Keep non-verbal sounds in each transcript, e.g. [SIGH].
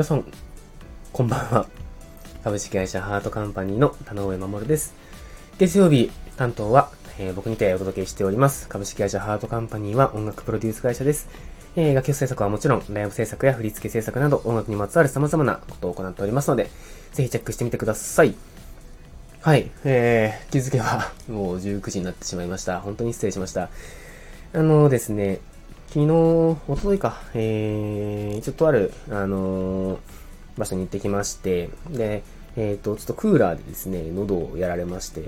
皆さん、こんばんは。株式会社ハートカンパニーの田上守です。月曜日担当は、えー、僕にてお届けしております。株式会社ハートカンパニーは音楽プロデュース会社です。えー、楽曲制作はもちろん、ライブ制作や振付制作など音楽にまつわる様々なことを行っておりますので、ぜひチェックしてみてください。はい、えー、気づけばもう19時になってしまいました。本当に失礼しました。あのですね、昨日、おとといか、えー、ちょっとある、あのー、場所に行ってきまして、で、えっ、ー、と、ちょっとクーラーでですね、喉をやられまして、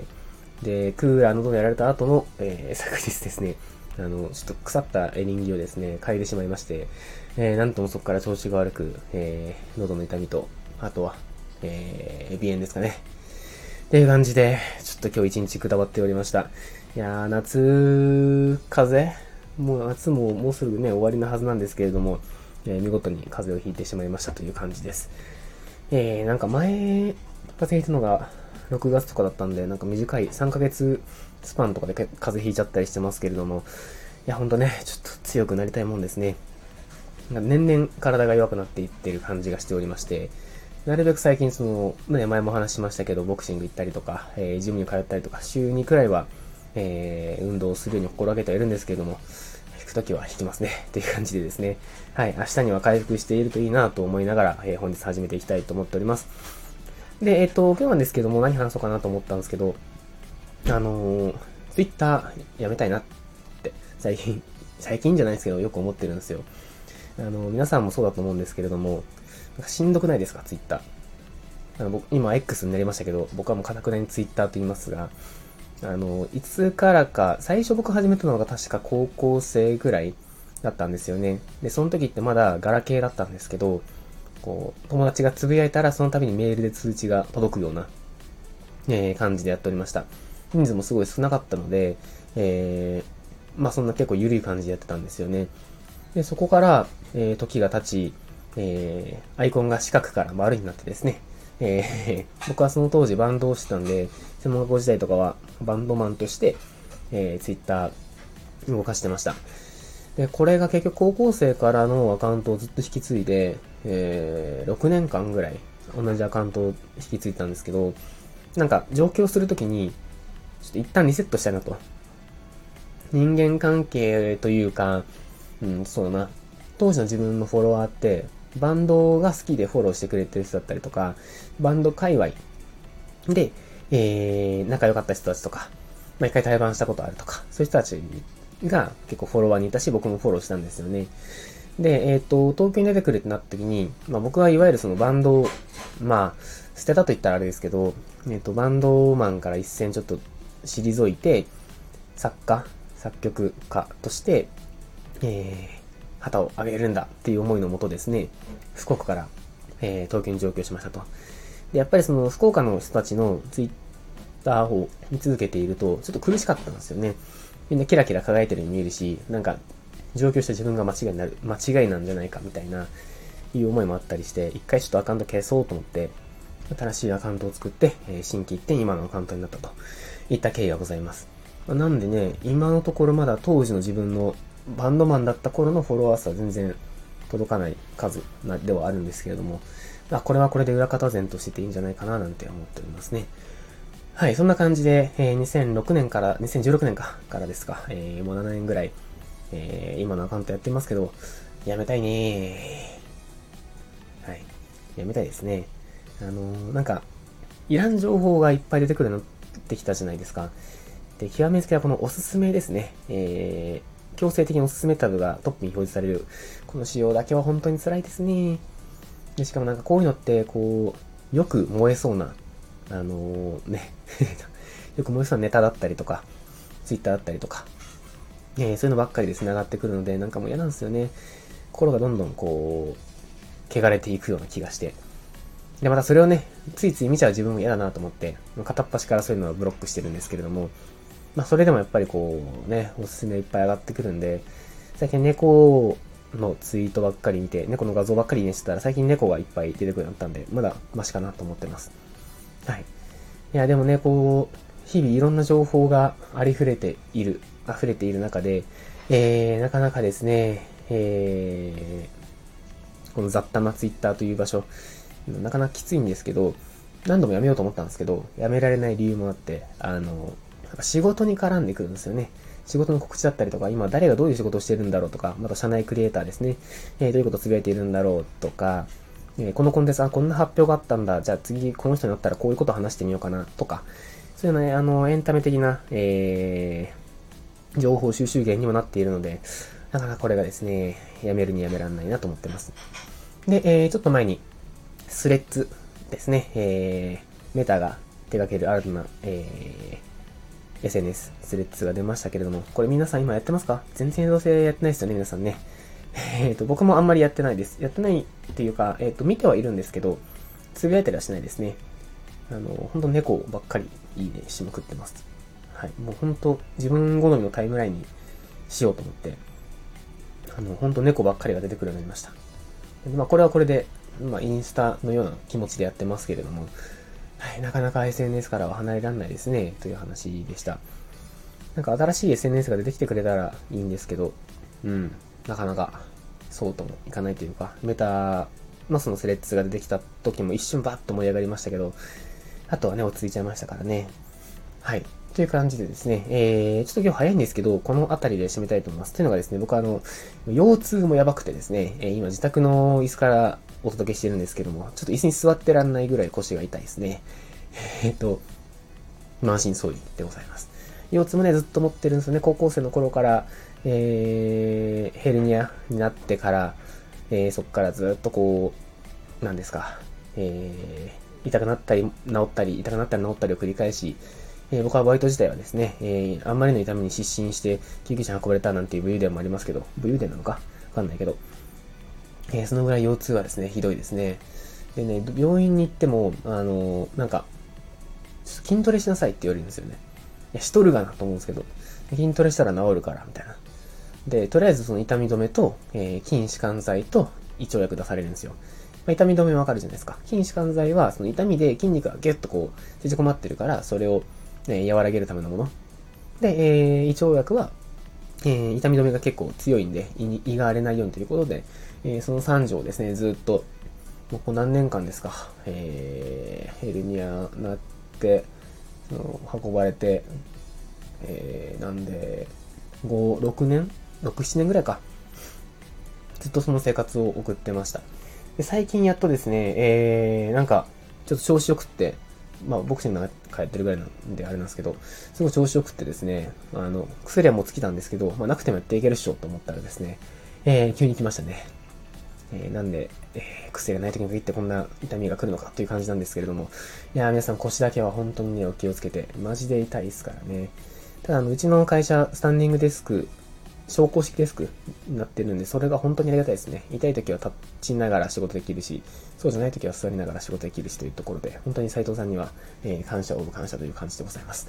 で、クーラー喉をやられた後の、えー、昨日ですね、あの、ちょっと腐ったエリンギをですね、嗅いでしまいまして、えー、なんともそこから調子が悪く、えー、喉の痛みと、あとは、えー、鼻炎ですかね。っていう感じで、ちょっと今日一日くたばっておりました。いやー、夏、風邪もう夏ももうすぐね、終わりのはずなんですけれども、えー、見事に風邪をひいてしまいましたという感じです。えー、なんか前、風邪ひいたのが6月とかだったんで、なんか短い3ヶ月スパンとかで風邪ひいちゃったりしてますけれども、いや、ほんとね、ちょっと強くなりたいもんですね。年々体が弱くなっていってる感じがしておりまして、なるべく最近その、ね、前も話しましたけど、ボクシング行ったりとか、えー、ジムに通ったりとか、週2くらいは、えー、運動をするように心がけてはいるんですけれども、引くときは引きますね。[LAUGHS] っていう感じでですね。はい。明日には回復しているといいなと思いながら、えー、本日始めていきたいと思っております。で、えっ、ー、と、今日なんですけども何話そうかなと思ったんですけど、あのー、Twitter やめたいなって、最近、[LAUGHS] 最近じゃないですけど、よく思ってるんですよ。あの、皆さんもそうだと思うんですけれども、なんかしんどくないですか、Twitter？あの僕、今 X になりましたけど、僕はもうかたくなに Twitter と言いますが、あの、いつからか、最初僕始めたのが確か高校生ぐらいだったんですよね。で、その時ってまだガラケーだったんですけど、こう、友達がつぶやいたらその度にメールで通知が届くような、えー、感じでやっておりました。人数もすごい少なかったので、えー、まあそんな結構緩い感じでやってたんですよね。で、そこから、えー、時が経ち、えー、アイコンが四角から丸になってですね、えー、僕はその当時バンドをしてたんで、専門学校時代とかはバンドマンとして、えー、ツイッター動かしてました。で、これが結局高校生からのアカウントをずっと引き継いで、えー、6年間ぐらい同じアカウントを引き継いだんですけど、なんか上京するときに、ちょっと一旦リセットしたいなと。人間関係というか、うん、そうだな。当時の自分のフォロワーって、バンドが好きでフォローしてくれてる人だったりとか、バンド界隈で、えー、仲良かった人たちとか、まあ、一回対バンしたことあるとか、そういう人たちが結構フォロワーにいたし、僕もフォローしたんですよね。で、えっ、ー、と、東京に出てくるってなった時に、まあ僕はいわゆるそのバンドを、まあ、捨てたと言ったらあれですけど、えっ、ー、と、バンドマンから一線ちょっと退いて、作家、作曲家として、えー、旗を上げるんだっていう思いのもとですね、福岡から、えー、東京に上京しましたと。で、やっぱりその福岡の人たちのツイッターを見続けていると、ちょっと苦しかったんですよね。みんなキラキラ輝いてるように見えるし、なんか、上京した自分が間違いになる、間違いなんじゃないかみたいな、いう思いもあったりして、一回ちょっとアカウント消そうと思って、新しいアカウントを作って、えー、新規一点今のアカウントになったといった経緯がございます。なんでね、今のところまだ当時の自分のバンドマンだった頃のフォロワー数は全然届かない数なではあるんですけれども、まあ、これはこれで裏方前としてていいんじゃないかななんて思っておりますね。はい、そんな感じで、えー、2006年から、2016年か、からですか、えー、もう7年ぐらい、えー、今のアカウントやってますけど、やめたいねはい。やめたいですね。あのー、なんか、いらん情報がいっぱい出てくるのってきたじゃないですか。で、極めつけはこのおすすめですね。えー、強制的におすすめタブがトップに表示される。この仕様だけは本当に辛いですね。で、しかもなんかこういうのって、こう、よく燃えそうな、あのー、ね [LAUGHS] よく燃えそうなネタだったりとか、ツイッターだったりとか、えー、そういうのばっかりで繋がってくるので、なんかもう嫌なんですよね。心がどんどんこう、汚れていくような気がして。で、またそれをね、ついつい見ちゃう自分も嫌だなと思って、片っ端からそういうのはブロックしてるんですけれども、まあそれでもやっぱりこう、ね、おすすめいっぱい上がってくるんで、最近猫のツイートばっかり見て、猫の画像ばっかりにしてたら、最近猫がいっぱい出てくるようになったんで、まだマシかなと思ってます。はい。いや、でもね、こう、日々いろんな情報がありふれている、溢れている中で、えー、なかなかですね、えーこの雑多なツイッターという場所。なかなかきついんですけど、何度もやめようと思ったんですけど、やめられない理由もあって、あの、仕事に絡んでくるんですよね。仕事の告知だったりとか、今誰がどういう仕事をしてるんだろうとか、また社内クリエイターですね。えー、どういうことをつぶやいているんだろうとか、えー、このコンテンツ、あ、こんな発表があったんだ。じゃあ次、この人になったらこういうことを話してみようかなとか、そういうね、あの、エンタメ的な、えー、情報収集源にもなっているので、なかなかこれがですね、やめるにやめらんないなと思ってます。で、えー、ちょっと前に、スレッズですね、えー、メタが手掛ける新たな、えー、SNS、スレッズが出ましたけれども、これ皆さん今やってますか？全然どうせやってないですよね、皆さんね。[LAUGHS] えっ、ー、と、僕もあんまりやってないです。やってないっていうか、えっ、ー、と、見てはいるんですけど、つぶやいたりはしないですね。あの、ほんと猫ばっかりいいねしまくってます。はい。もうほんと自分好みのタイムラインにしようと思って、あの、ほんと猫ばっかりが出てくるようになりました。まあ、これはこれで、まあ、インスタのような気持ちでやってますけれども、はい、なかなか SNS からは離れられないですね、という話でした。なんか新しい SNS が出てきてくれたらいいんですけど、うん、なかなかそうともいかないというか、メタのそのスレッズが出てきた時も一瞬バッと盛り上がりましたけど、あとはね、落ち着いちゃいましたからね。はい。という感じでですね、えー、ちょっと今日早いんですけど、この辺りで締めたいと思います。というのがですね、僕はあの、腰痛もやばくてですね、えー、今自宅の椅子からお届けしてるんですけども、ちょっと椅子に座ってらんないぐらい腰が痛いですね。[LAUGHS] えっ、と、満身創痍でございます。腰痛もね、ずっと持ってるんですよね。高校生の頃から、えー、ヘルニアになってから、えー、そこからずっとこう、なんですか、えー、痛くなったり、治ったり、痛くなったり治ったりを繰り返し、えー、僕はバイト自体はですね、えー、あんまりの痛みに失神して救急車運ばれたなんていう武勇伝もありますけど、武勇伝なのか？わかんないけど、えー、そのぐらい腰痛はですね、ひどいですね。でね、病院に行っても、あのー、なんか、筋トレしなさいって言われるんですよね。いや、しとるがなと思うんですけど、筋トレしたら治るから、みたいな。で、とりあえずその痛み止めと、えー、筋弛緩剤と胃腸薬出されるんですよ。まあ、痛み止めわかるじゃないですか。筋弛緩剤は、その痛みで筋肉がギュッとこう、縮こまってるから、それを、ね、和らげるためのもの。で、えー、胃腸薬は、えー、痛み止めが結構強いんで胃、胃が荒れないようにということで、えー、その3錠ですね、ずっと、もう何年間ですか、えー、ヘルニアなって、運ばれて、えー、なんで、5、6年 ?6、7年ぐらいか。ずっとその生活を送ってました。で最近やっとですね、えー、なんか、ちょっと調子よくって、まあ、ボクシングなんかやってるぐらいなんであれなんですけど、すごい調子よくってですね、あの、薬はもう尽きたんですけど、まあ、なくてもやっていけるっしょと思ったらですね、えー、急に来ましたね。えー、なんで、えー、薬がない時に限ってこんな痛みが来るのかという感じなんですけれども、いや皆さん腰だけは本当にね、お気をつけて、マジで痛いですからね。ただ、あの、うちの会社、スタンディングデスク、昇降式デスクになってるんで、それが本当にありがたいですね。痛い時は立ちながら仕事できるし、そうじゃない時は座りながら仕事できるしというところで、本当に斉藤さんには、えー、感謝をオブ感謝という感じでございます。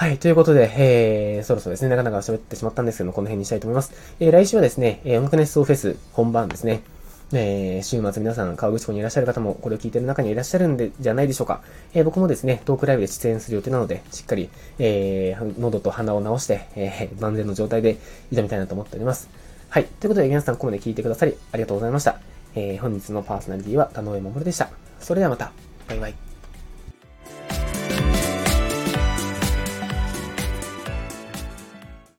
はい、ということで、えー、そろそろですね、なかなか喋ってしまったんですけども、この辺にしたいと思います。えー、来週はですね、えー、音楽熱奏フェス本番ですね。えー、週末皆さん、河口湖にいらっしゃる方も、これを聞いてる中にいらっしゃるんで、じゃないでしょうか。えー、僕もですね、トークライブで出演する予定なので、しっかり、えー、喉と鼻を直して、えー、万全の状態で挑みたいなと思っております。はい。ということで、皆さん、ここまで聞いてくださり、ありがとうございました。えー、本日のパーソナリティは、田上守でした。それではまた。バイバイ。